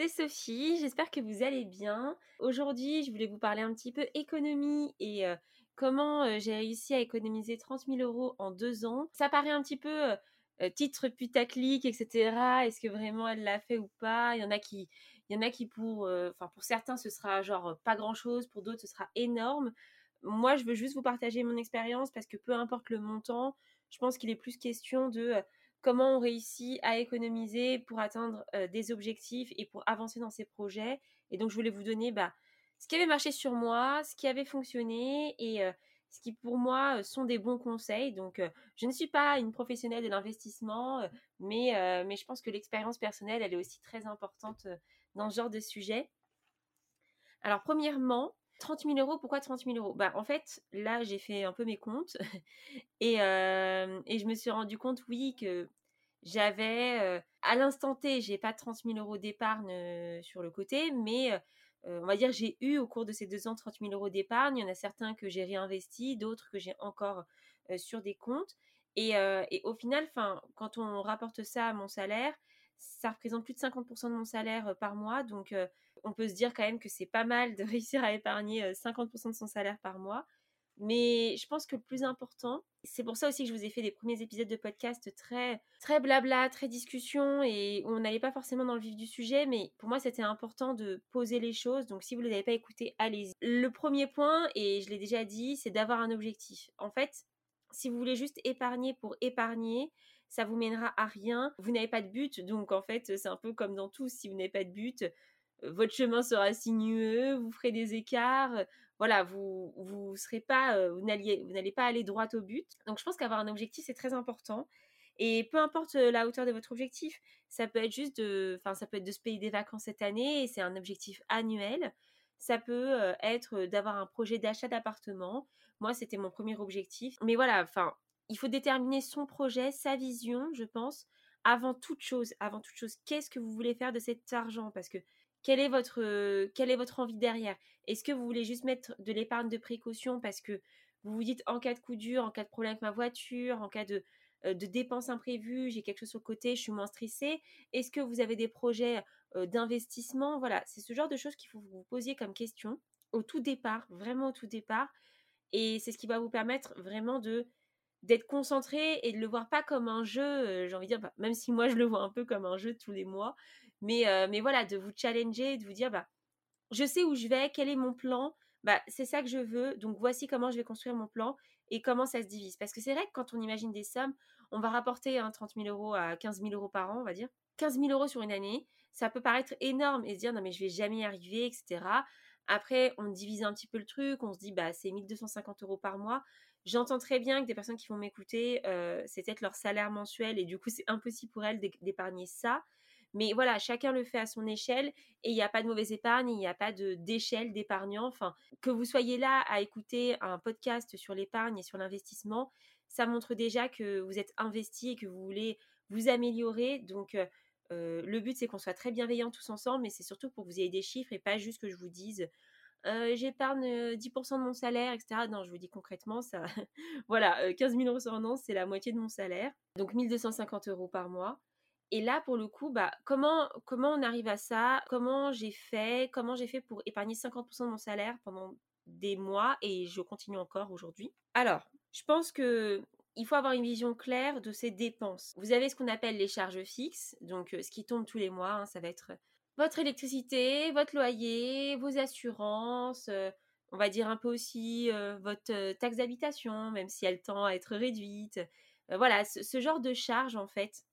C'est Sophie, j'espère que vous allez bien. Aujourd'hui, je voulais vous parler un petit peu économie et euh, comment euh, j'ai réussi à économiser 30 000 euros en deux ans. Ça paraît un petit peu euh, titre putaclic, etc. Est-ce que vraiment elle l'a fait ou pas? Il y en a qui, il y en a qui pour, enfin pour certains ce sera genre pas grand chose, pour d'autres ce sera énorme. Moi, je veux juste vous partager mon expérience parce que peu importe le montant, je pense qu'il est plus question de comment on réussit à économiser pour atteindre des objectifs et pour avancer dans ses projets. Et donc, je voulais vous donner bah, ce qui avait marché sur moi, ce qui avait fonctionné et ce qui pour moi sont des bons conseils. Donc, je ne suis pas une professionnelle de l'investissement, mais, mais je pense que l'expérience personnelle, elle est aussi très importante dans ce genre de sujet. Alors, premièrement, 30 000 euros, pourquoi 30 000 euros? Bah, En fait, là, j'ai fait un peu mes comptes et, et je me suis rendu compte, oui, que j'avais, à l'instant T, j'ai pas 30 000 euros d'épargne sur le côté, mais on va dire, j'ai eu au cours de ces deux ans 30 000 euros d'épargne. Il y en a certains que j'ai réinvestis, d'autres que j'ai encore sur des comptes. Et, et au final, quand on rapporte ça à mon salaire, ça représente plus de 50% de mon salaire par mois. Donc, on peut se dire quand même que c'est pas mal de réussir à épargner 50% de son salaire par mois. Mais je pense que le plus important, c'est pour ça aussi que je vous ai fait des premiers épisodes de podcast très, très blabla, très discussion et où on n'allait pas forcément dans le vif du sujet. Mais pour moi, c'était important de poser les choses. Donc, si vous ne les avez pas écoutées, allez-y. Le premier point, et je l'ai déjà dit, c'est d'avoir un objectif. En fait, si vous voulez juste épargner pour épargner, ça vous mènera à rien. Vous n'avez pas de but, donc en fait, c'est un peu comme dans tout. Si vous n'avez pas de but, euh, votre chemin sera sinueux, vous ferez des écarts. Euh, voilà, vous vous serez pas, euh, vous n'allez pas aller droit au but. Donc je pense qu'avoir un objectif c'est très important. Et peu importe la hauteur de votre objectif, ça peut être juste de, enfin ça peut être de se payer des vacances cette année et c'est un objectif annuel. Ça peut être d'avoir un projet d'achat d'appartement. Moi, c'était mon premier objectif. Mais voilà, enfin, il faut déterminer son projet, sa vision, je pense, avant toute chose. Avant toute chose, qu'est-ce que vous voulez faire de cet argent? Parce que quelle est votre, envie derrière? Est-ce que vous voulez juste mettre de l'épargne de précaution parce que vous vous dites en cas de coup dur, en cas de problème avec ma voiture, en cas de, de dépenses imprévues, j'ai quelque chose sur le côté, je suis moins stressée? Est-ce que vous avez des projets d'investissement? Voilà, c'est ce genre de choses qu'il faut vous poser comme question au tout départ, vraiment au tout départ. Et c'est ce qui va vous permettre vraiment d'être concentré et de le voir pas comme un jeu, euh, j'ai envie de dire, bah, même si moi je le vois un peu comme un jeu tous les mois, mais, voilà, de vous challenger, de vous dire, bah, je sais où je vais, quel est mon plan, bah, c'est ça que je veux, donc voici comment je vais construire mon plan et comment ça se divise. Parce que c'est vrai que quand on imagine des sommes, on va rapporter hein, 30 000 euros à 15 000 euros par an, on va dire. 15 000 euros sur une année, ça peut paraître énorme et se dire, non mais je vais jamais y arriver, etc. Après, on divise un petit peu le truc, on se dit, bah, c'est 1250 euros par mois. J'entends très bien que des personnes qui vont m'écouter, c'est peut-être leur salaire mensuel et du coup, c'est impossible pour elles d'épargner ça. Mais voilà, chacun le fait à son échelle et il n'y a pas de mauvaise épargne, il n'y a pas d'échelle d'épargnant. Enfin, que vous soyez là à écouter un podcast sur l'épargne et sur l'investissement, ça montre déjà que vous êtes investi et que vous voulez vous améliorer. Donc, euh, euh, le but, c'est qu'on soit très bienveillants tous ensemble, mais c'est surtout pour que vous ayez des chiffres et pas juste que je vous dise j'épargne 10% de mon salaire, etc. Non, je vous dis concrètement, ça, voilà, 15 000 euros sur un an, c'est la moitié de mon salaire, donc 1250 euros par mois. Et là, pour le coup, bah, comment, comment on arrive à ça? Comment j'ai fait? Comment j'ai fait pour épargner 50% de mon salaire pendant des mois et je continue encore aujourd'hui? Alors, je pense que il faut avoir une vision claire de ses dépenses. Vous avez ce qu'on appelle les charges fixes, donc ce qui tombe tous les mois, hein, ça va être votre électricité, votre loyer, vos assurances, euh, on va dire un peu aussi euh, votre euh, taxe d'habitation, même si elle tend à être réduite. voilà, ce, genre de charges en fait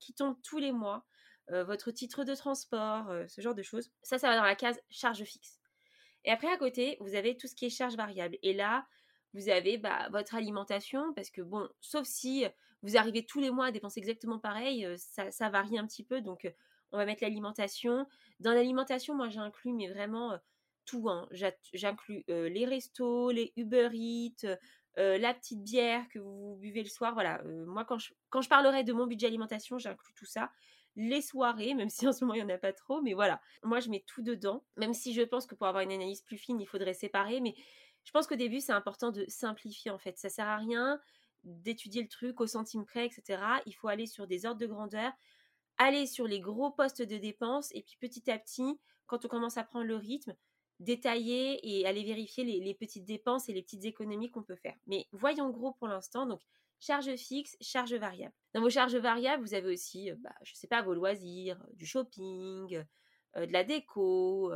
qui tombent tous les mois. votre titre de transport, ce genre de choses. Ça, ça va dans la case charge fixe. Et après, à côté, vous avez tout ce qui est charge variable. Et là, vous avez bah, votre alimentation, parce que bon, sauf si vous arrivez tous les mois à dépenser exactement pareil, ça, ça varie un petit peu. Donc, on va mettre l'alimentation. Dans l'alimentation, moi j'inclus mais vraiment tout. Hein. J'inclus les restos, les Uber Eats, la petite bière que vous buvez le soir. Voilà, moi quand je, quand je parlerai de mon budget alimentation, j'inclus tout ça. Les soirées, même si en ce moment il n'y en a pas trop, mais voilà, moi je mets tout dedans. Même si je pense que pour avoir une analyse plus fine, il faudrait séparer, mais je pense qu'au début c'est important de simplifier en fait. Ça sert à rien d'étudier le truc au centime près, etc. Il faut aller sur des ordres de grandeur, aller sur les gros postes de dépenses, et puis petit à petit, quand on commence à prendre le rythme, détailler et aller vérifier les, petites dépenses et les petites économies qu'on peut faire. Mais voyons gros pour l'instant. Donc, charge fixe, charge variable. Dans vos charges variables, vous avez aussi, euh, bah, je ne sais pas, vos loisirs, euh, du shopping, euh, de la déco,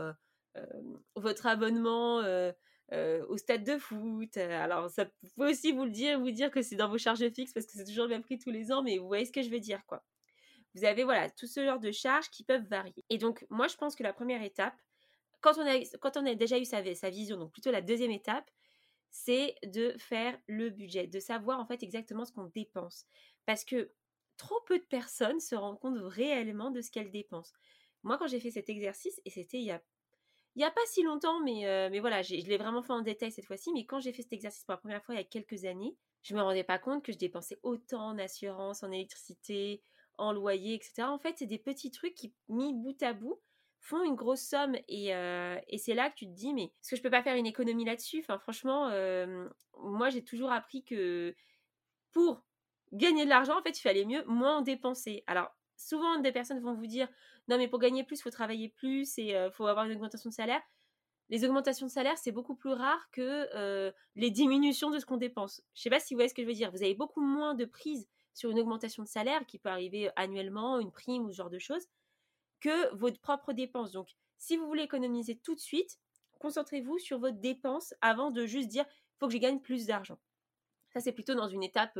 votre abonnement au stade de foot. Alors, ça peut aussi vous le dire, vous dire que c'est dans vos charges fixes parce que c'est toujours le même prix tous les ans, mais vous voyez ce que je veux dire, quoi. Vous avez, voilà, tout ce genre de charges qui peuvent varier. Et donc, moi, je pense que la première étape, quand on a, déjà eu sa, vision, donc plutôt la deuxième étape, c'est de faire le budget, de savoir en fait exactement ce qu'on dépense. Parce que trop peu de personnes se rendent compte réellement de ce qu'elles dépensent. Moi, quand j'ai fait cet exercice, et c'était il y a, pas si longtemps, mais, euh, mais voilà, je l'ai vraiment fait en détail cette fois-ci, mais quand j'ai fait cet exercice pour la première fois il y a quelques années, je me rendais pas compte que je dépensais autant en assurance, en électricité, en loyer, etc. En fait, c'est des petits trucs qui, mis bout à bout, font une grosse somme et, euh, et c'est là que tu te dis mais est-ce que je peux pas faire une économie là-dessus? Enfin franchement euh, moi j'ai toujours appris que pour gagner de l'argent en fait il fallait mieux moins en dépenser. Alors souvent des personnes vont vous dire non mais pour gagner plus faut travailler plus et euh, faut avoir une augmentation de salaire. Les augmentations de salaire c'est beaucoup plus rare que les diminutions de ce qu'on dépense. Je sais pas si vous voyez ce que je veux dire. Vous avez beaucoup moins de prise sur une augmentation de salaire qui peut arriver annuellement une prime ou ce genre de choses que votre propre dépense. Donc, si vous voulez économiser tout de suite, concentrez-vous sur votre dépense avant de juste dire il faut que je gagne plus d'argent. Ça, c'est plutôt dans une étape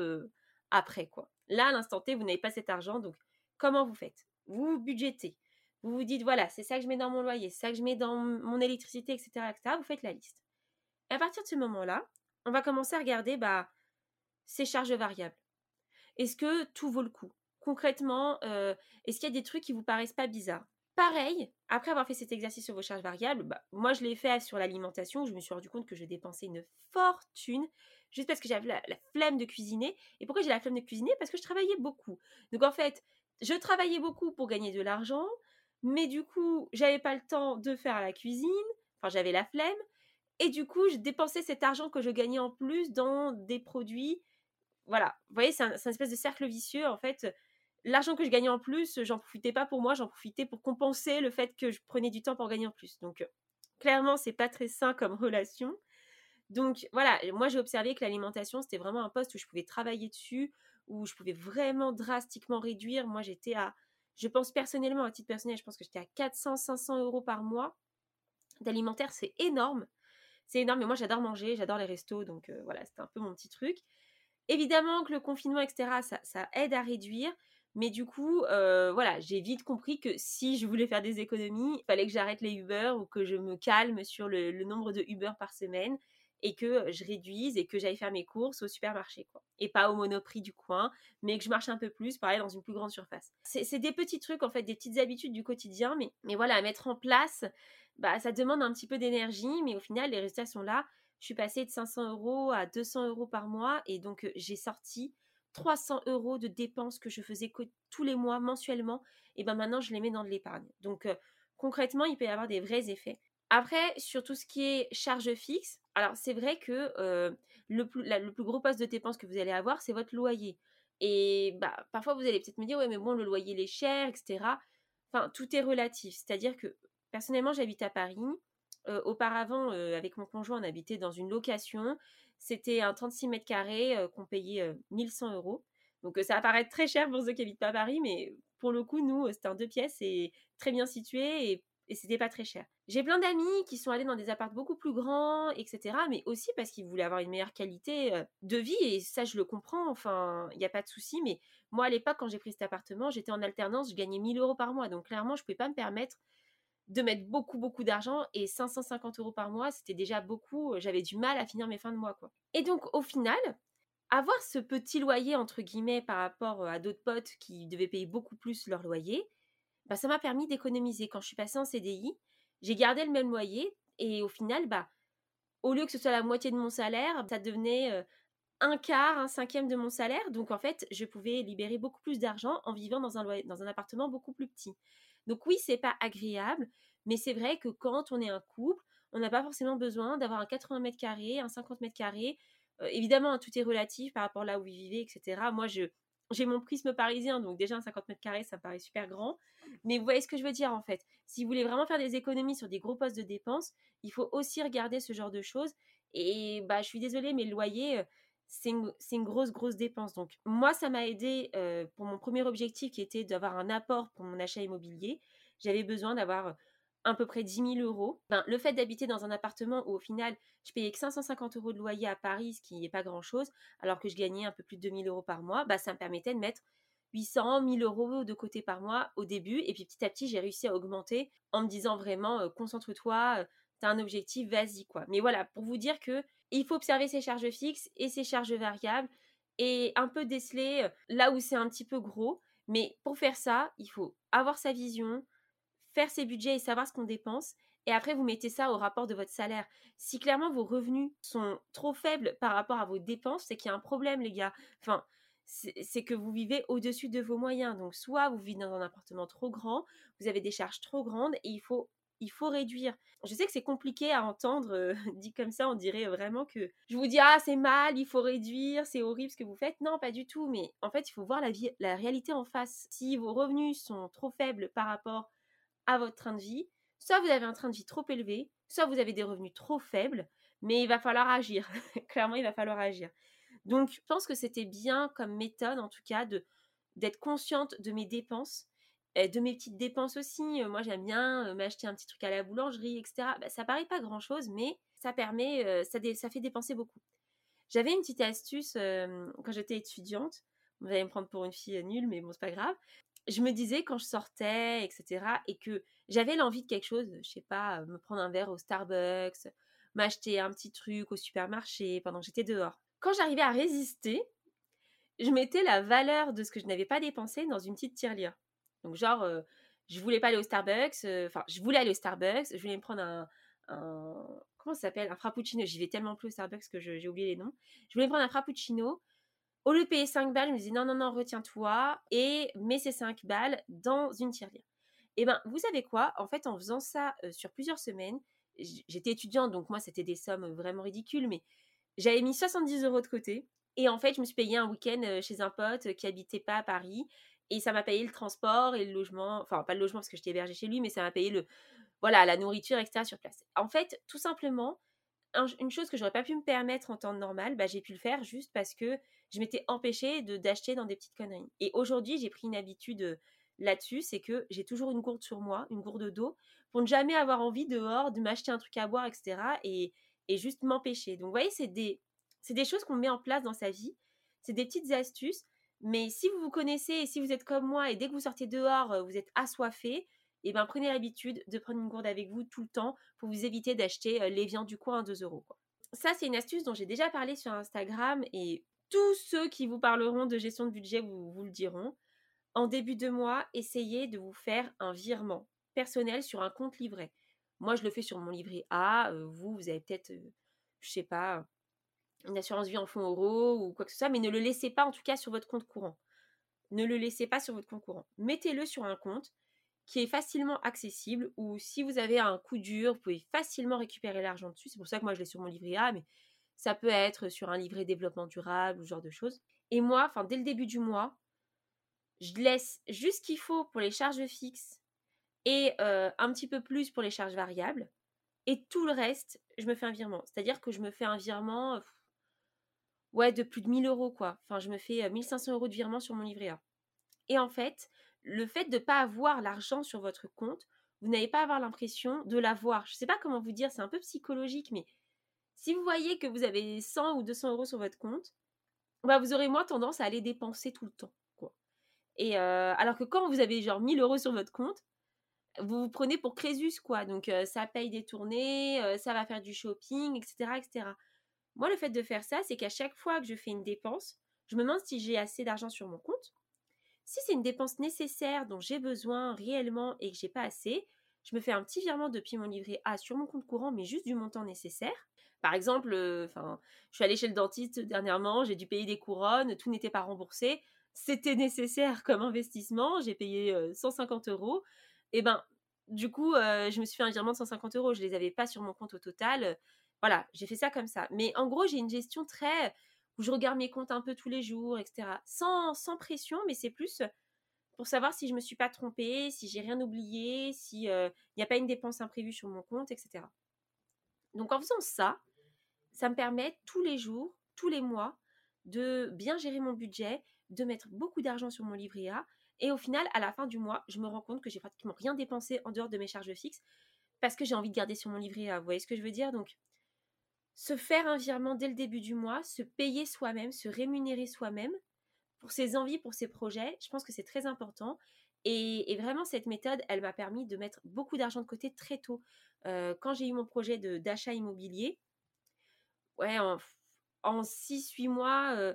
après, quoi. Là, à l'instant T, vous n'avez pas cet argent, donc comment vous faites? Vous budgétez. Vous vous dites, voilà, c'est ça que je mets dans mon loyer, c'est ça que je mets dans mon électricité, etc., etc. Vous faites la liste. Et à partir de ce moment-là, on va commencer à regarder bah, ces charges variables. Est-ce que tout vaut le coup? Concrètement, euh, est-ce qu'il y a des trucs qui vous paraissent pas bizarres? Pareil, après avoir fait cet exercice sur vos charges variables, bah, moi je l'ai fait sur l'alimentation, je me suis rendu compte que je dépensais une fortune juste parce que j'avais la, flemme de cuisiner. Et pourquoi j'ai la flemme de cuisiner? Parce que je travaillais beaucoup. Donc en fait, je travaillais beaucoup pour gagner de l'argent, mais du coup, j'avais pas le temps de faire la cuisine, enfin j'avais la flemme, et du coup, je dépensais cet argent que je gagnais en plus dans des produits. Voilà, vous voyez, c'est un, un espèce de cercle vicieux en fait l'argent que je gagnais en plus, j'en profitais pas pour moi, j'en profitais pour compenser le fait que je prenais du temps pour gagner en plus. Donc, euh, clairement, c'est pas très sain comme relation. Donc, voilà, moi j'ai observé que l'alimentation, c'était vraiment un poste où je pouvais travailler dessus, où je pouvais vraiment drastiquement réduire. Moi, j'étais à, je pense personnellement, à titre personnel, je pense que j'étais à 400, 500 euros par mois d'alimentaire. C'est énorme. C'est énorme, mais moi j'adore manger, j'adore les restos, donc euh, voilà, c'était un peu mon petit truc. Évidemment que le confinement, etc., ça aide à réduire. Mais du coup, euh, voilà, j'ai vite compris que si je voulais faire des économies, il fallait que j'arrête les Uber ou que je me calme sur le, nombre de Uber par semaine et que je réduise et que j'aille faire mes courses au supermarché, quoi. Et pas au monoprix du coin, mais que je marche un peu plus, pareil, dans une plus grande surface. C'est des petits trucs, en fait, des petites habitudes du quotidien, mais, voilà, à mettre en place, bah, ça demande un petit peu d'énergie, mais au final, les résultats sont là. Je suis passée de 500 euros à 200 euros par mois et donc euh, j'ai sorti 300 euros de dépenses que je faisais tous les mois mensuellement, et ben maintenant je les mets dans de l'épargne. Donc concrètement, il peut y avoir des vrais effets. Après, sur tout ce qui est charge fixe, alors c'est vrai que le, plus, le plus gros poste de dépenses que vous allez avoir, c'est votre loyer. Et bah, parfois, vous allez peut-être me dire, ouais, mais bon, le loyer, il est cher, etc. Enfin, tout est relatif. C'est-à-dire que, personnellement, j'habite à Paris. Euh, auparavant, avec mon conjoint, on habitait dans une location. C'était un 36 mètres carrés euh, qu'on payait 1100 euh, euros. Donc euh, ça va paraître très cher pour ceux qui habitent pas Paris, mais pour le coup, nous, c'était un deux pièces et très bien situé et, et c'était pas très cher. J'ai plein d'amis qui sont allés dans des apparts beaucoup plus grands, etc. Mais aussi parce qu'ils voulaient avoir une meilleure qualité de vie et ça, je le comprends. Enfin, il n'y a pas de souci. Mais moi, à l'époque, quand j'ai pris cet appartement, j'étais en alternance, je gagnais 1000 euros par mois. Donc clairement, je ne pouvais pas me permettre de mettre beaucoup, beaucoup d'argent et 550 euros par mois, c'était déjà beaucoup. J'avais du mal à finir mes fins de mois, quoi. Et donc, au final, avoir ce petit loyer, entre guillemets, par rapport à d'autres potes qui devaient payer beaucoup plus leur loyer, bah, ça m'a permis d'économiser. Quand je suis passée en CDI, j'ai gardé le même loyer et au final, bah, au lieu que ce soit la moitié de mon salaire, ça devenait un quart, un cinquième de mon salaire. Donc en fait, je pouvais libérer beaucoup plus d'argent en vivant dans un, dans un appartement beaucoup plus petit. Donc oui, c'est pas agréable, mais c'est vrai que quand on est un couple, on n'a pas forcément besoin d'avoir un 80 mètres carrés, un 50 mètres carrés. évidemment, hein, tout est relatif par rapport là où vous vivez, etc. Moi, j'ai mon prisme parisien, donc déjà un 50 mètres carrés, ça me paraît super grand. Mais vous voyez ce que je veux dire en fait? Si vous voulez vraiment faire des économies sur des gros postes de dépenses, il faut aussi regarder ce genre de choses. Et bah, je suis désolée, mais le loyer, c'est une, grosse, grosse dépense. Donc, moi, ça m'a aidé pour mon premier objectif qui était d'avoir un apport pour mon achat immobilier. J'avais besoin d'avoir à peu près 10 000 euros. Ben, le fait d'habiter dans un appartement où au final je payais que 550 euros de loyer à Paris, ce qui n'est pas grand-chose, alors que je gagnais un peu plus de 2 000 euros par mois, bah, ça me permettait de mettre 800, 1000 euros de côté par mois au début. Et puis petit à petit, j'ai réussi à augmenter en me disant vraiment, concentre-toi, tu as un objectif, vas-y quoi. Mais voilà, pour vous dire que il faut observer ses charges fixes et ses charges variables et un peu déceler là où c'est un petit peu gros. Mais pour faire ça, il faut avoir sa vision, faire ses budgets et savoir ce qu'on dépense. Et après, vous mettez ça au rapport de votre salaire. Si clairement vos revenus sont trop faibles par rapport à vos dépenses, c'est qu'il y a un problème, les gars. Enfin, c'est que vous vivez au-dessus de vos moyens. Donc, soit vous vivez dans un appartement trop grand, vous avez des charges trop grandes et il faut il faut réduire. Je sais que c'est compliqué à entendre, euh, dit comme ça, on dirait vraiment que je vous dis ah c'est mal, il faut réduire, c'est horrible ce que vous faites. Non, pas du tout, mais en fait il faut voir la, réalité en face. Si vos revenus sont trop faibles par rapport à votre train de vie, soit vous avez un train de vie trop élevé, soit vous avez des revenus trop faibles, mais il va falloir agir. Clairement, il va falloir agir. Donc, je pense que c'était bien comme méthode, en tout cas, d'être consciente de mes dépenses de mes petites dépenses aussi. moi, j'aime bien m'acheter un petit truc à la boulangerie, etc. Bah, ça paraît pas grand-chose, mais ça permet, ça, fait dépenser beaucoup. J'avais une petite astuce quand j'étais étudiante. Vous allez me prendre pour une fille nulle, mais bon, c'est pas grave. Je me disais quand je sortais, etc., et que j'avais l'envie de quelque chose, je sais pas, me prendre un verre au Starbucks, m'acheter un petit truc au supermarché pendant que j'étais dehors. Quand j'arrivais à résister, je mettais la valeur de ce que je n'avais pas dépensé dans une petite tirelire. Donc, genre, je voulais pas aller au Starbucks, enfin, je voulais aller au Starbucks, je voulais me prendre un, comment ça s'appelle? Un frappuccino. J'y vais tellement plus au Starbucks que j'ai oublié les noms. Je voulais me prendre un frappuccino. Au lieu de payer 5 balles, je me disais non, non, non, retiens-toi et mets ces 5 balles dans une tirelire. Et ben, vous savez quoi? En fait, en faisant ça sur plusieurs semaines, j'étais étudiante, donc moi, c'était des sommes vraiment ridicules, mais j'avais mis 70 euros de côté. Et en fait, je me suis payé un week-end chez un pote qui habitait pas à Paris. Et ça m'a payé le transport et le logement. Enfin, pas le logement parce que j'étais hébergée chez lui, mais ça m'a payé le, voilà, la nourriture, etc. sur place. En fait, tout simplement, une chose que j'aurais pas pu me permettre en temps normal, bah, j'ai pu le faire juste parce que je m'étais empêchée de d'acheter dans des petites conneries. Et aujourd'hui, j'ai pris une habitude là-dessus, c'est que j'ai toujours une gourde sur moi, une gourde d'eau, pour ne jamais avoir envie dehors de m'acheter un truc à boire, etc. Et, et juste m'empêcher. Donc, vous voyez, c'est des, c'est des choses qu'on met en place dans sa vie. C'est des petites astuces. Mais si vous vous connaissez et si vous êtes comme moi et dès que vous sortez dehors, vous êtes assoiffé, et eh ben prenez l'habitude de prendre une gourde avec vous tout le temps pour vous éviter d'acheter les viandes du coin à 2 euros. Ça, c'est une astuce dont j'ai déjà parlé sur Instagram et tous ceux qui vous parleront de gestion de budget vous, vous le diront. En début de mois, essayez de vous faire un virement personnel sur un compte livret. Moi, je le fais sur mon livret A. vous, vous avez peut-être, je sais pas, une assurance vie en fonds euros ou quoi que ce soit, mais ne le laissez pas en tout cas sur votre compte courant. Ne le laissez pas sur votre compte courant. Mettez-le sur un compte qui est facilement accessible ou si vous avez un coup dur, vous pouvez facilement récupérer l'argent dessus. C'est pour ça que moi je l'ai sur mon livret A, mais ça peut être sur un livret développement durable ou ce genre de choses. Et moi, enfin dès le début du mois, je laisse juste ce qu'il faut pour les charges fixes et euh, un petit peu plus pour les charges variables. Et tout le reste, je me fais un virement. C'est-à-dire que je me fais un virement, ouais, de plus de 1000 euros, quoi. Enfin, je me fais 1500 euros de virement sur mon livret A. Et en fait, le fait de ne pas avoir l'argent sur votre compte, vous n'allez pas avoir l'impression de l'avoir. Je ne sais pas comment vous dire, c'est un peu psychologique, mais si vous voyez que vous avez 100 ou 200 euros sur votre compte, bah, vous aurez moins tendance à aller dépenser tout le temps. Quoi. Et alors que quand vous avez genre 1000 euros sur votre compte, vous vous prenez pour Crésus, quoi. Donc ça paye des tournées, ça va faire du shopping, etc., etc. Moi, le fait de faire ça, c'est qu'à chaque fois que je fais une dépense, je me demande si j'ai assez d'argent sur mon compte. Si c'est une dépense nécessaire dont j'ai besoin réellement et que j'ai pas assez, je me fais un petit virement depuis mon livret A sur mon compte courant, mais juste du montant nécessaire. Par exemple, euh, je suis allée chez le dentiste dernièrement, j'ai dû payer des couronnes, tout n'était pas remboursé. C'était nécessaire comme investissement, j'ai payé 150 euros. Et ben, du coup, je me suis fait un virement de 150 euros. Je les avais pas sur mon compte au total. Voilà, j'ai fait ça comme ça. Mais en gros, j'ai une gestion très où je regarde mes comptes un peu tous les jours, etc. Sans, pression, mais c'est plus pour savoir si je me suis pas trompée, si j'ai rien oublié, s'il n'y a pas une dépense imprévue sur mon compte, etc. Donc en faisant ça, ça me permet tous les jours, tous les mois, de bien gérer mon budget, de mettre beaucoup d'argent sur mon livret A. Et au final, à la fin du mois, je me rends compte que j'ai pratiquement rien dépensé en dehors de mes charges fixes parce que j'ai envie de garder sur mon livret A. Vous voyez ce que je veux dire? Donc, se faire un virement dès le début du mois, se payer soi-même, se rémunérer soi-même pour ses envies, pour ses projets, je pense que c'est très important. Et, vraiment, cette méthode, elle m'a permis de mettre beaucoup d'argent de côté très tôt. Euh, quand j'ai eu mon projet d'achat immobilier, ouais, en 6-8 mois, euh,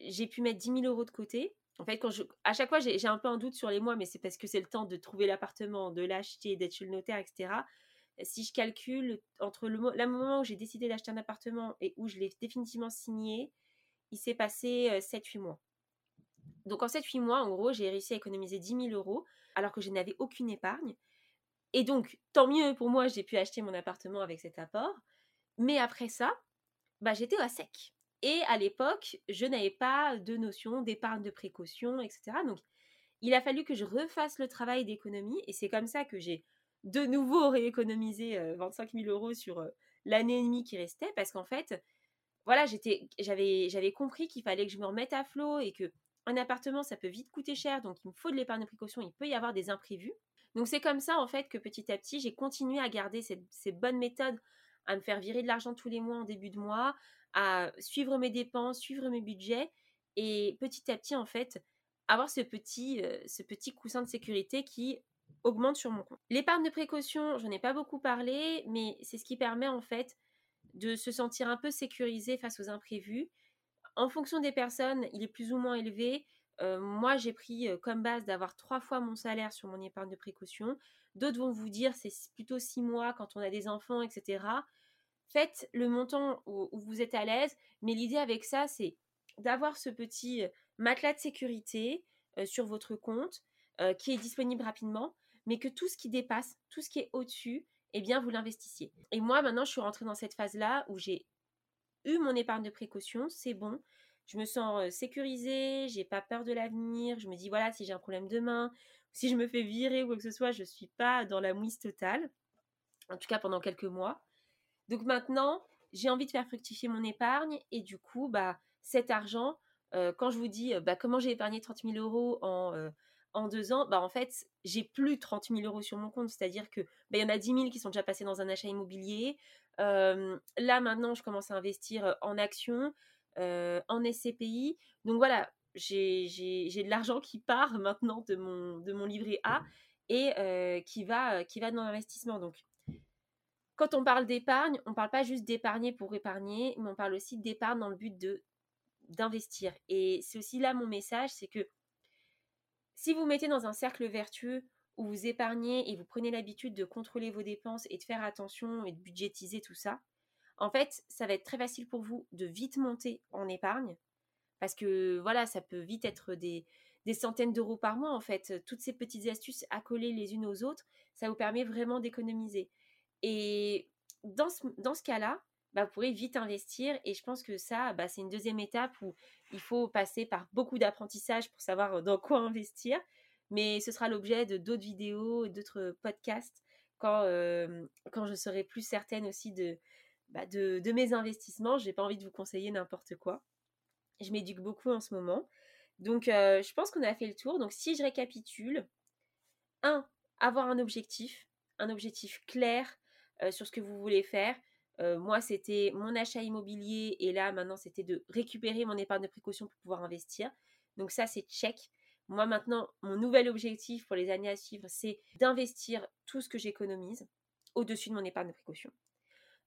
j'ai pu mettre 10 000 euros de côté. En fait, à chaque fois, j'ai un peu un doute sur les mois, mais c'est parce que c'est le temps de trouver l'appartement, de l'acheter, d'être chez le notaire, etc. Si je calcule entre le, moment où j'ai décidé d'acheter un appartement et où je l'ai définitivement signé, il s'est passé 7-8 mois. Donc en 7-8 mois, en gros, j'ai réussi à économiser 10 000 euros alors que je n'avais aucune épargne. Et donc, tant mieux pour moi, j'ai pu acheter mon appartement avec cet apport. Mais après ça, bah, j'étais à sec. Et à l'époque, je n'avais pas de notion d'épargne de précaution, etc. Donc, il a fallu que je refasse le travail d'économie. Et c'est comme ça que j'ai de nouveau rééconomisé 25 000 euros sur l'année et demie qui restait. Parce qu'en fait, voilà, j'avais, j'avais compris qu'il fallait que je me remette à flot et que un appartement, ça peut vite coûter cher. Donc, il me faut de l'épargne de précaution. Il peut y avoir des imprévus. Donc, c'est comme ça, en fait, que petit à petit, j'ai continué à garder ces bonnes méthodes à me faire virer de l'argent tous les mois en début de mois, à suivre mes dépenses, suivre mes budgets et petit à petit en fait avoir ce petit, euh, ce petit coussin de sécurité qui augmente sur mon compte. L'épargne de précaution, j'en ai pas beaucoup parlé, mais c'est ce qui permet en fait de se sentir un peu sécurisé face aux imprévus. En fonction des personnes, il est plus ou moins élevé. Euh, moi, j'ai pris euh, comme base d'avoir trois fois mon salaire sur mon épargne de précaution. D'autres vont vous dire c'est plutôt six mois quand on a des enfants, etc faites le montant où, vous êtes à l'aise, mais l'idée avec ça, c'est d'avoir ce petit euh, matelas de sécurité sur votre compte qui est disponible rapidement, mais que tout ce qui dépasse, tout ce qui est au-dessus, eh bien, vous l'investissiez. Et moi, maintenant, je suis rentrée dans cette phase-là où j'ai eu mon épargne de précaution, c'est bon. Je me sens sécurisée, j'ai pas peur de l'avenir. Je me dis, voilà, si j'ai un problème demain, si je me fais virer ou quoi que ce soit, je suis pas dans la mouise totale. En tout cas, pendant quelques mois. Donc maintenant, j'ai envie de faire fructifier mon épargne et du coup, bah, cet argent, euh, quand je vous dis bah, comment j'ai épargné 30 000 euros en, euh, en deux ans, bah, en fait, j'ai plus 30 000 euros sur mon compte. C'est-à-dire que bah, y en a 10 000 qui sont déjà passés dans un achat immobilier. Là, maintenant, je commence à investir en actions, en SCPI. Donc voilà, j'ai de l'argent qui part maintenant de mon, de mon livret A et qui, va, qui va dans l'investissement. Donc quand on parle d'épargne, on ne parle pas juste d'épargner pour épargner, mais on parle aussi d'épargne dans le but d'investir. Et c'est aussi là mon message, c'est que si vous mettez dans un cercle vertueux où vous épargnez et vous prenez l'habitude de contrôler vos dépenses et de faire attention et de budgétiser tout ça, en fait, ça va être très facile pour vous de vite monter en épargne parce que voilà, ça peut vite être des, centaines d'euros par mois en fait. Toutes ces petites astuces accolées les unes aux autres, ça vous permet vraiment d'économiser. Et dans ce, dans ce cas-là, bah, vous pourrez vite investir. Et je pense que ça, bah, c'est une deuxième étape où il faut passer par beaucoup d'apprentissage pour savoir dans quoi investir. Mais ce sera l'objet de d'autres vidéos d'autres podcasts quand, quand je serai plus certaine aussi de, bah, mes investissements. Je n'ai pas envie de vous conseiller n'importe quoi. Je m'éduque beaucoup en ce moment. Donc, je pense qu'on a fait le tour. Donc, si je récapitule, 1. Avoir un objectif, un objectif clair, euh, sur ce que vous voulez faire. Euh, moi, c'était mon achat immobilier et là, maintenant, c'était de récupérer mon épargne de précaution pour pouvoir investir. Donc ça, c'est check. Moi, maintenant, mon nouvel objectif pour les années à suivre, c'est d'investir tout ce que j'économise au-dessus de mon épargne de précaution.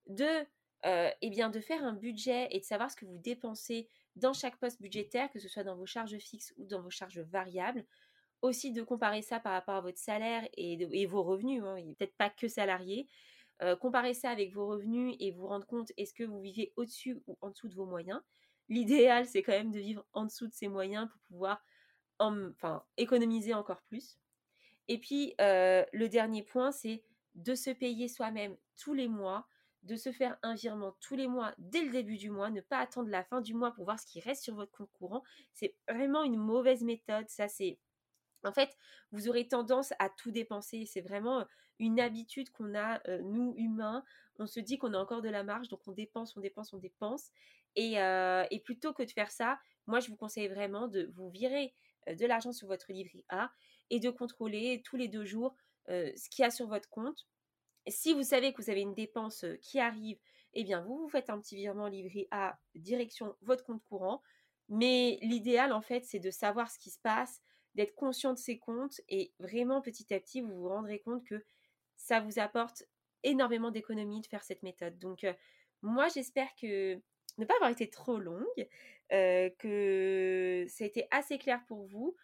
Deux, euh, eh bien, de faire un budget et de savoir ce que vous dépensez dans chaque poste budgétaire, que ce soit dans vos charges fixes ou dans vos charges variables. Aussi de comparer ça par rapport à votre salaire et, vos revenus, hein, peut-être pas que salarié. Euh, comparer ça avec vos revenus et vous rendre compte est-ce que vous vivez au-dessus ou en dessous de vos moyens? L'idéal, c'est quand même de vivre en dessous de ses moyens pour pouvoir enfin, économiser encore plus. Et puis, euh, le dernier point, c'est de se payer soi-même tous les mois, de se faire un virement tous les mois dès le début du mois, ne pas attendre la fin du mois pour voir ce qui reste sur votre compte courant. C'est vraiment une mauvaise méthode. Ça, c'est. En fait, vous aurez tendance à tout dépenser. C'est vraiment une habitude qu'on a, nous, humains. On se dit qu'on a encore de la marge, donc on dépense, on dépense, on dépense. Et, plutôt que de faire ça, moi, je vous conseille vraiment de vous virer de l'argent sur votre livret A et de contrôler tous les deux jours ce qu'il y a sur votre compte si vous savez que vous avez une dépense qui arrive, eh bien, vous vous faites un petit virement livré à direction votre compte courant. Mais l'idéal, en fait, c'est de savoir ce qui se passe, d'être conscient de ces comptes et vraiment petit à petit, vous vous rendrez compte que ça vous apporte énormément d'économies de faire cette méthode. Donc, moi, j'espère que ne pas avoir été trop longue, que ça a été assez clair pour vous.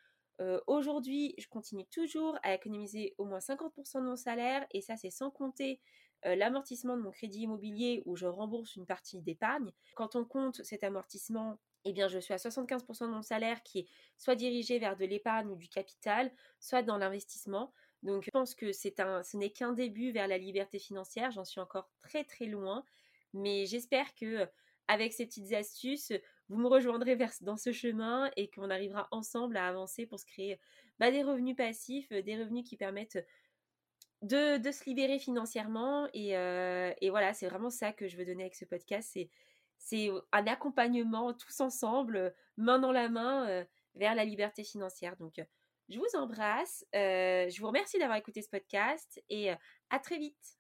Aujourd'hui, je continue toujours à économiser au moins 50% de mon salaire et ça, c'est sans compter l'amortissement de mon crédit immobilier où je rembourse une partie d'épargne. Quand on compte cet amortissement, eh bien, je suis à 75% de mon salaire qui est soit dirigé vers de l'épargne ou du capital, soit dans l'investissement. Donc, je pense que c'est un, ce n'est qu'un début vers la liberté financière. J'en suis encore très très loin, mais j'espère que avec ces petites astuces, vous me rejoindrez dans ce chemin et qu'on arrivera ensemble à avancer pour se créer bah, des revenus passifs, des revenus qui permettent de, se libérer financièrement. Euh, et, voilà, c'est vraiment ça que je veux donner avec ce podcast. C'est, un accompagnement tous ensemble, main dans la main, euh, vers la liberté financière. Donc, je vous embrasse. Euh, je vous remercie d'avoir écouté ce podcast et à très vite.